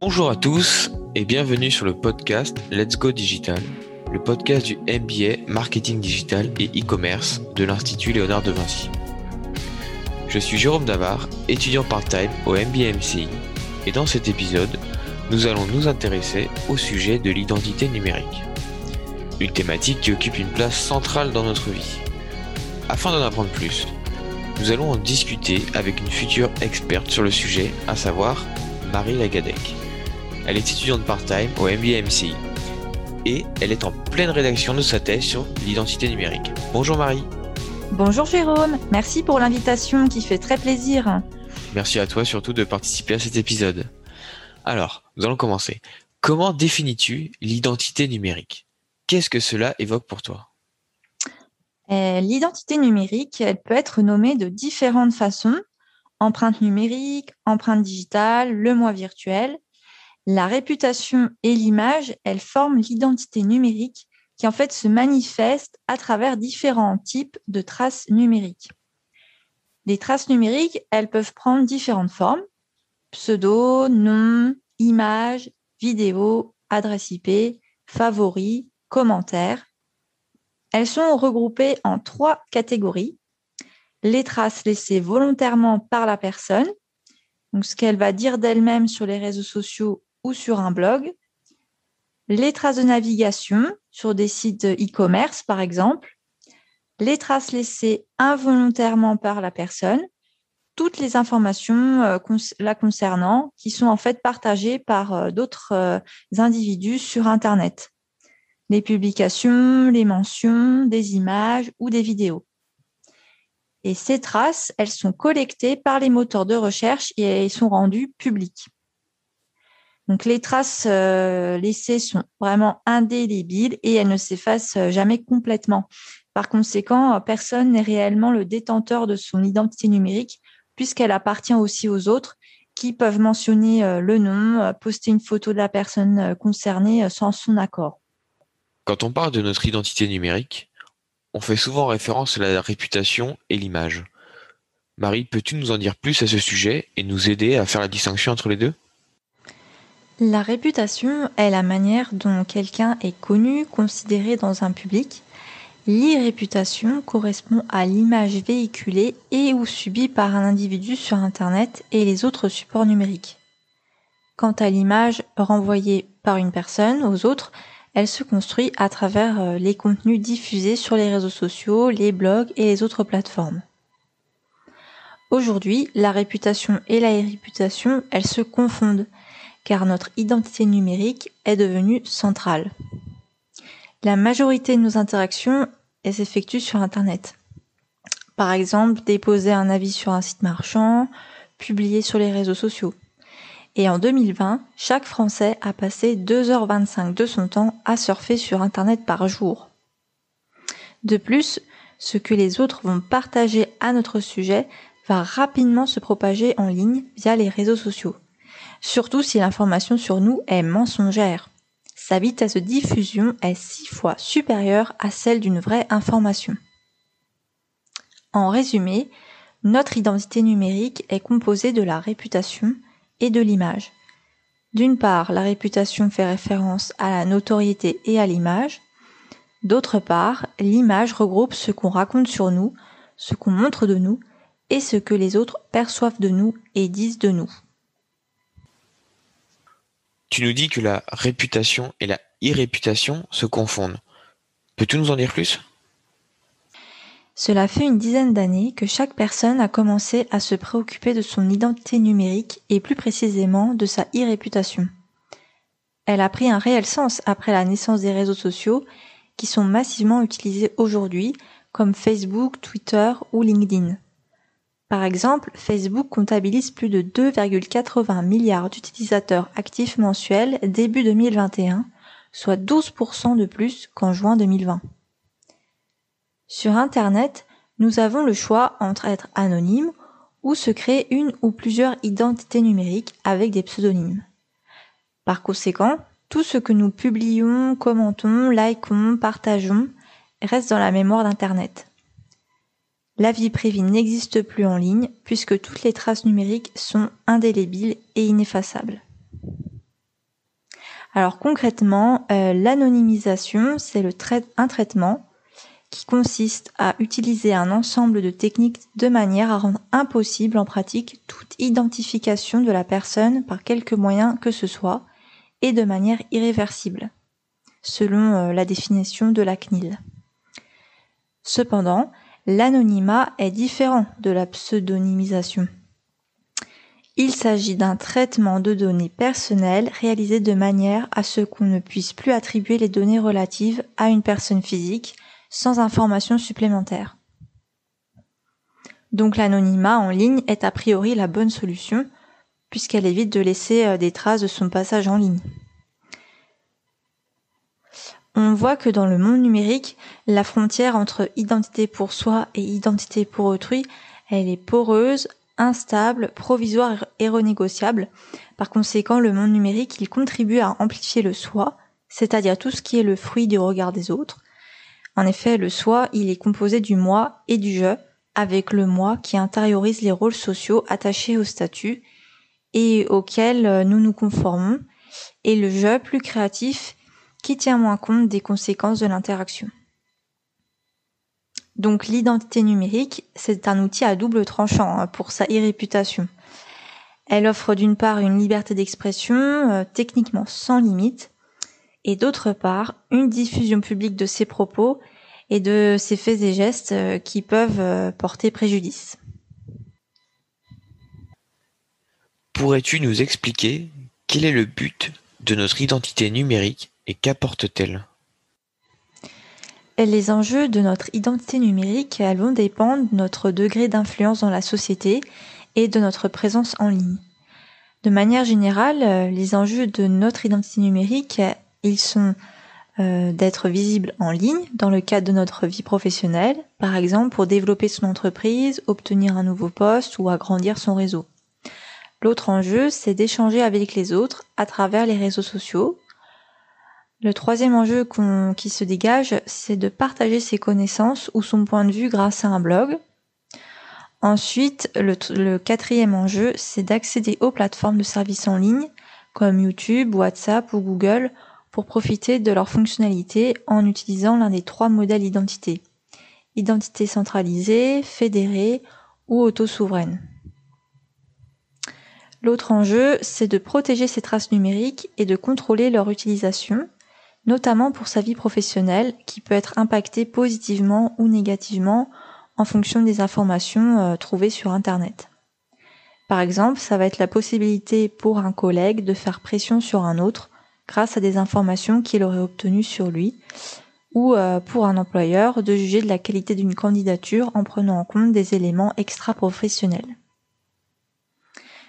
Bonjour à tous et bienvenue sur le podcast Let's Go Digital, le podcast du MBA Marketing Digital et e-commerce de l'Institut Léonard de Vinci. Je suis Jérôme Davard, étudiant part-time au MBA et dans cet épisode, nous allons nous intéresser au sujet de l'identité numérique. Une thématique qui occupe une place centrale dans notre vie. Afin d'en apprendre plus, nous allons en discuter avec une future experte sur le sujet, à savoir Marie Lagadec. Elle est étudiante part-time au MBA MCI et elle est en pleine rédaction de sa thèse sur l'identité numérique. Bonjour Marie. Bonjour Jérôme, merci pour l'invitation qui fait très plaisir. Merci à toi surtout de participer à cet épisode. Alors, nous allons commencer. Comment définis-tu l'identité numérique? Qu'est-ce que cela évoque pour toi? Euh, L'identité numérique, elle peut être nommée de différentes façons. Empreinte numérique, empreinte digitale, le moi virtuel. La réputation et l'image, elles forment l'identité numérique qui en fait se manifeste à travers différents types de traces numériques. Les traces numériques, elles peuvent prendre différentes formes, pseudo, nom, image, vidéo, adresse IP, favoris, commentaires. Elles sont regroupées en trois catégories. Les traces laissées volontairement par la personne, donc ce qu'elle va dire d'elle-même sur les réseaux sociaux ou sur un blog, les traces de navigation sur des sites e-commerce, par exemple, les traces laissées involontairement par la personne, toutes les informations euh, la concernant qui sont en fait partagées par euh, d'autres euh, individus sur Internet. Les publications, les mentions, des images ou des vidéos. Et ces traces, elles sont collectées par les moteurs de recherche et elles sont rendues publiques. Donc les traces euh, laissées sont vraiment indélébiles et elles ne s'effacent euh, jamais complètement. Par conséquent, euh, personne n'est réellement le détenteur de son identité numérique puisqu'elle appartient aussi aux autres qui peuvent mentionner le nom, poster une photo de la personne concernée sans son accord. Quand on parle de notre identité numérique, on fait souvent référence à la réputation et l'image. Marie, peux-tu nous en dire plus à ce sujet et nous aider à faire la distinction entre les deux? La réputation est la manière dont quelqu'un est connu, considéré dans un public. L'irréputation correspond à l'image véhiculée et ou subie par un individu sur Internet et les autres supports numériques. Quant à l'image renvoyée par une personne aux autres, elle se construit à travers euh, les contenus diffusés sur les réseaux sociaux, les blogs et les autres plateformes. Aujourd'hui, la réputation et la réputation, elles se confondent car notre identité numérique est devenue centrale. La majorité de nos interactions s'effectuent sur Internet. Par exemple, déposer un avis sur un site marchand, publier sur les réseaux sociaux. Et en 2020, chaque Français a passé 2h25 de son temps à surfer sur Internet par jour. De plus, ce que les autres vont partager à notre sujet va rapidement se propager en ligne via les réseaux sociaux surtout si l'information sur nous est mensongère. Sa vitesse de diffusion est six fois supérieure à celle d'une vraie information. En résumé, notre identité numérique est composée de la réputation et de l'image. D'une part, la réputation fait référence à la notoriété et à l'image. D'autre part, l'image regroupe ce qu'on raconte sur nous, ce qu'on montre de nous et ce que les autres perçoivent de nous et disent de nous. Tu nous dis que la réputation et la irréputation se confondent. Peux-tu nous en dire plus? Cela fait une dizaine d'années que chaque personne a commencé à se préoccuper de son identité numérique et plus précisément de sa irréputation. Elle a pris un réel sens après la naissance des réseaux sociaux qui sont massivement utilisés aujourd'hui comme Facebook, Twitter ou LinkedIn. Par exemple, Facebook comptabilise plus de 2,80 milliards d'utilisateurs actifs mensuels début 2021, soit 12% de plus qu'en juin 2020. Sur Internet, nous avons le choix entre être anonyme ou se créer une ou plusieurs identités numériques avec des pseudonymes. Par conséquent, tout ce que nous publions, commentons, likons, partageons reste dans la mémoire d'Internet. la vie privée n'existe plus en ligne puisque toutes les traces numériques sont indélébiles et ineffaçables. Alors concrètement, euh, l'anonymisation, c'est un traitement qui consiste à utiliser un ensemble de techniques de manière à rendre impossible en pratique toute identification de la personne par quelque moyen que ce soit et de manière irréversible, selon euh, la définition de la CNIL. Cependant, l'anonymat est différent de la pseudonymisation. Il s'agit d'un traitement de données personnelles réalisé de manière à ce qu'on ne puisse plus attribuer les données relatives à une personne physique sans information supplémentaire. Donc l'anonymat en ligne est a priori la bonne solution puisqu'elle évite de laisser euh, des traces de son passage en ligne. On voit que dans le monde numérique, la frontière entre identité pour soi et identité pour autrui, elle est poreuse, instable, provisoire et renégociable. Par conséquent, le monde numérique, il contribue à amplifier le soi, c'est-à-dire tout ce qui est le fruit du regard des autres. En effet, le soi, il est composé du moi et du je, avec le moi qui intériorise les rôles sociaux attachés au statut et auxquels nous nous conformons, et le je plus créatif qui tient moins compte des conséquences de l'interaction. Donc l'identité numérique, c'est un outil à double tranchant hein, pour sa e-réputation. Elle offre d'une part une liberté d'expression euh, techniquement sans limite et d'autre part une diffusion publique de ses propos et de ses faits et gestes euh, qui peuvent euh, porter préjudice. Pourrais-tu nous expliquer quel est le but de notre identité numérique et qu'apporte-t-elle? Les enjeux de notre identité numérique vont dépendre de notre degré d'influence dans la société et de notre présence en ligne. De manière générale, les enjeux de notre identité numérique, ils sont euh, d'être visible en ligne dans le cadre de notre vie professionnelle, par exemple pour développer son entreprise, obtenir un nouveau poste ou agrandir son réseau. L'autre enjeu, c'est d'échanger avec les autres à travers les réseaux sociaux, le troisième enjeu qui se dégage, c'est de partager ses connaissances ou son point de vue grâce à un blog. Ensuite, le, quatrième enjeu, c'est d'accéder aux plateformes de services en ligne comme YouTube, WhatsApp ou Google pour profiter de leurs fonctionnalités en utilisant l'un des trois modèles d'identité. Identité centralisée, fédérée ou auto-souveraine. L'autre enjeu, c'est de protéger ces traces numériques et de contrôler leur utilisation notamment pour sa vie professionnelle qui peut être impactée positivement ou négativement en fonction des informations euh, trouvées sur Internet. Par exemple, ça va être la possibilité pour un collègue de faire pression sur un autre grâce à des informations qu'il aurait obtenues sur lui, ou euh, pour un employeur de juger de la qualité d'une candidature en prenant en compte des éléments extra-professionnels.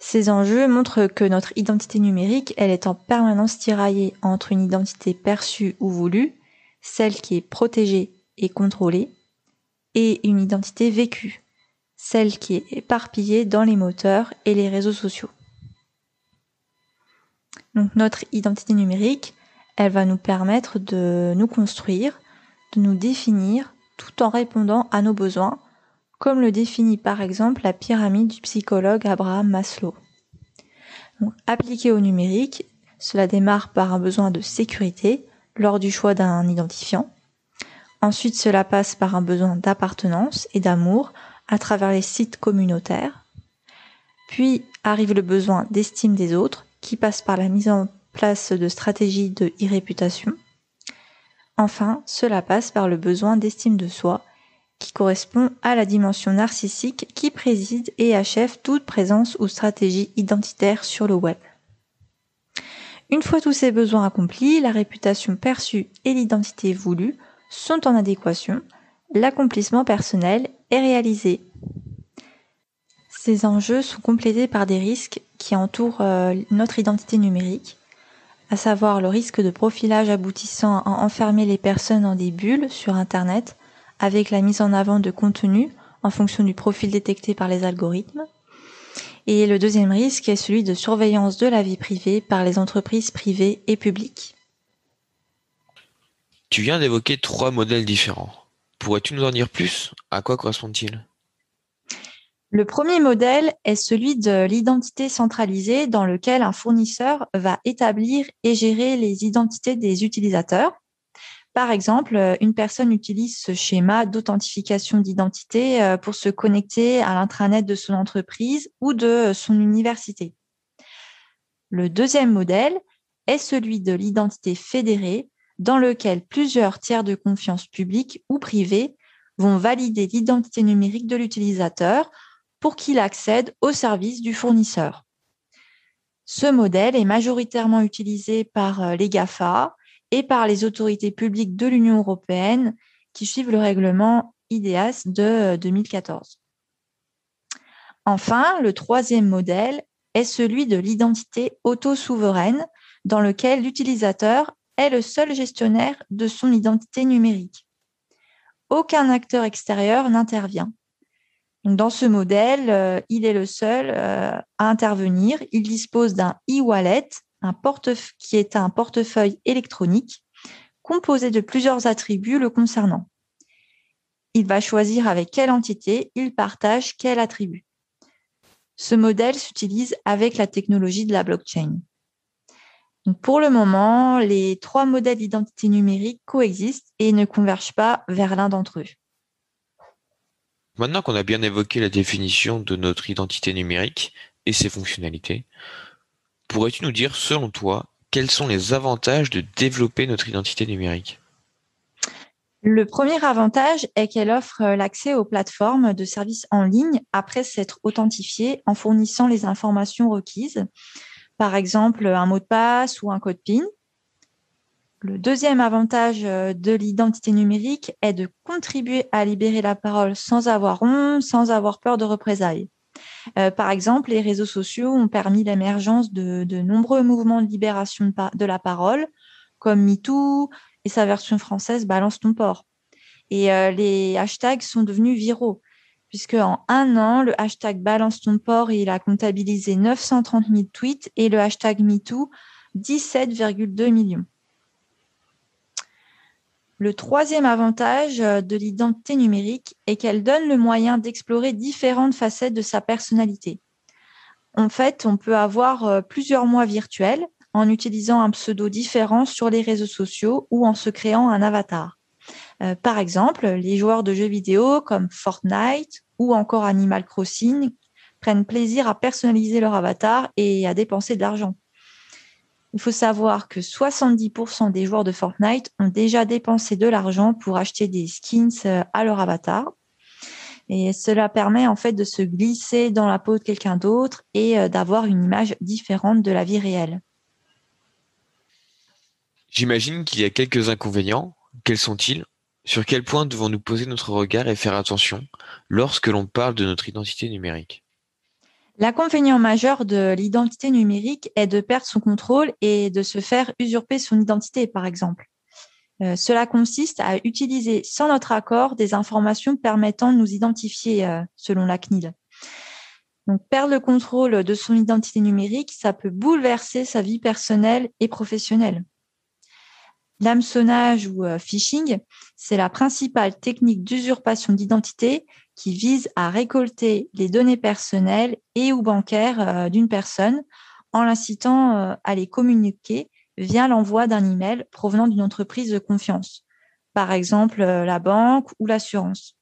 Ces enjeux montrent que notre identité numérique, elle est en permanence tiraillée entre une identité perçue ou voulue, celle qui est protégée et contrôlée, et une identité vécue, celle qui est éparpillée dans les moteurs et les réseaux sociaux. Notre identité numérique, elle va nous permettre de nous construire, de nous définir tout en répondant à nos besoins comme le définit par exemple la pyramide du psychologue Abraham Maslow. appliqué au numérique, cela démarre par un besoin de sécurité lors du choix d'un identifiant. Ensuite, cela passe par un besoin d'appartenance et d'amour à travers les sites communautaires. Puis arrive le besoin d'estime des autres qui passe par la mise en place de stratégies de e-réputation. Enfin, cela passe par le besoin d'estime de soi qui correspond à la dimension narcissique qui préside et achève toute présence ou stratégie identitaire sur le web. Une fois tous ces besoins accomplis, la réputation perçue et l'identité voulue sont en adéquation, l'accomplissement personnel est réalisé. Ces enjeux sont complétés par des risques qui entourent euh, notre identité numérique, à savoir le risque de profilage aboutissant à enfermer les personnes dans des bulles sur Internet avec la mise en avant de contenu en fonction du profil détecté par les algorithmes. Et le deuxième risque est celui de surveillance de la vie privée par les entreprises privées et publiques. Tu viens d'évoquer trois modèles différents. Pourrais-tu nous en dire plus? À quoi correspondent-ils? Le premier modèle est celui de l'identité centralisée dans lequel un fournisseur va établir et gérer les identités des utilisateurs. Par exemple, une personne utilise ce schéma d'authentification d'identité euh, pour se connecter à l'intranet de son entreprise ou de son université. Le deuxième modèle est celui de l'identité fédérée dans lequel plusieurs tiers de confiance publics ou privés vont valider l'identité numérique de l'utilisateur pour qu'il accède au service du fournisseur. Ce modèle est majoritairement utilisé par euh, les GAFA et par les autorités publiques de l'Union européenne qui suivent le règlement IDEAS de 2014. Euh, enfin, le troisième modèle est celui de l'identité auto-souveraine dans lequel l'utilisateur est le seul gestionnaire de son identité numérique. Aucun acteur extérieur n'intervient. Dans ce modèle, euh, il est le seul euh, à intervenir. Il dispose d'un e-wallet, qui est un portefeuille électronique composé de plusieurs attributs le concernant. Il va choisir avec quelle entité il partage quel attribut. Ce modèle s'utilise avec la technologie de la blockchain pour le moment, les trois modèles d'identité numérique coexistent et ne convergent pas vers l'un d'entre eux. Maintenant qu'on a bien évoqué la définition de notre identité numérique et ses fonctionnalités, pourrais-tu nous dire, selon toi, quels sont les avantages de développer notre identité numérique? Le premier avantage est qu'elle offre l'accès aux plateformes de services en ligne après s'être authentifiée en fournissant les informations requises par exemple un mot de passe ou un code PIN. Le deuxième avantage euh, de l'identité numérique est de contribuer à libérer la parole sans avoir honte, sans avoir peur de représailles. Euh, par exemple, les réseaux sociaux ont permis l'émergence de, nombreux mouvements de libération de, la parole, comme MeToo et sa version française Balance ton port. Et euh, les hashtags sont devenus viraux puisque en un an, le hashtag Balance ton port, il a comptabilisé 930 000 tweets et le hashtag MeToo, 17,2 millions. Le troisième avantage euh, de l'identité numérique est qu'elle donne le moyen d'explorer différentes facettes de sa personnalité. En fait, on peut avoir euh, plusieurs mois virtuels en utilisant un pseudo différent sur les réseaux sociaux ou en se créant un avatar. Euh, par exemple, les joueurs de jeux vidéo comme Fortnite ou encore Animal Crossing prennent plaisir à personnaliser leur avatar et à dépenser de l'argent. Il faut savoir que 70% des joueurs de Fortnite ont déjà dépensé de l'argent pour acheter des skins euh, à leur avatar. Et cela permet en fait de se glisser dans la peau de quelqu'un d'autre et euh, d'avoir une image différente de la vie réelle. J'imagine qu'il y a quelques inconvénients. Quels sont-ils? Sur quel point devons-nous poser notre regard et faire attention lorsque l'on parle de notre identité numérique? L'inconvénient majeur de l'identité numérique est de perdre son contrôle et de se faire usurper son identité, par exemple. Euh, cela consiste à utiliser sans notre accord des informations permettant de nous identifier euh, selon la CNIL. Donc, perdre le contrôle de son identité numérique, ça peut bouleverser sa vie personnelle et professionnelle. L'hameçonnage ou euh, phishing, c'est la principale technique d'usurpation d'identité qui vise à récolter les données personnelles et ou bancaires euh, d'une personne en l'incitant euh, à les communiquer via l'envoi d'un email provenant d'une entreprise de confiance, par exemple la banque ou l'assurance.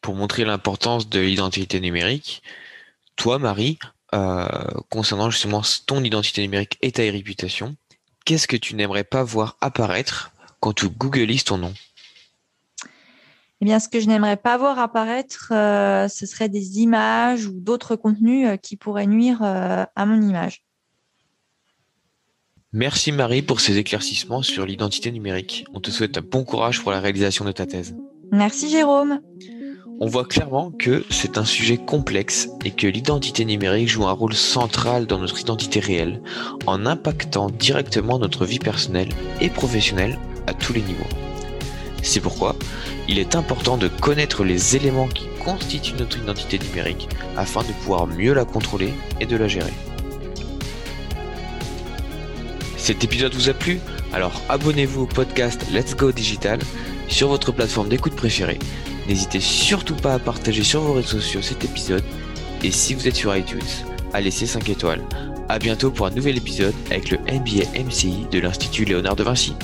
Pour montrer l'importance de l'identité numérique, toi, Marie, concernant justement ton identité numérique et ta réputation, Qu'est-ce que tu n'aimerais pas voir apparaître quand tu googlises ton nom? Eh bien, ce que je n'aimerais pas voir apparaître, euh, ce serait des images ou d'autres contenus euh, qui pourraient nuire euh, à mon image. Merci Marie pour ces éclaircissements sur l'identité numérique. On te souhaite un bon courage pour la réalisation de ta thèse. Merci Jérôme. On voit clairement que c'est un sujet complexe et que l'identité numérique joue un rôle central dans notre identité réelle, en impactant directement notre vie personnelle et professionnelle à tous les niveaux. C'est pourquoi il est important de connaître les éléments qui constituent notre identité numérique afin de pouvoir mieux la contrôler et de la gérer. Cet épisode vous a plu? Alors abonnez-vous au podcast Let's Go Digital sur votre plateforme d'écoute préférée N'hésitez surtout pas à partager sur vos réseaux sociaux cet épisode. Et si vous êtes sur iTunes, à laisser 5 étoiles. A bientôt pour un nouvel épisode avec le MBA MCI de l'Institut Léonard de Vinci.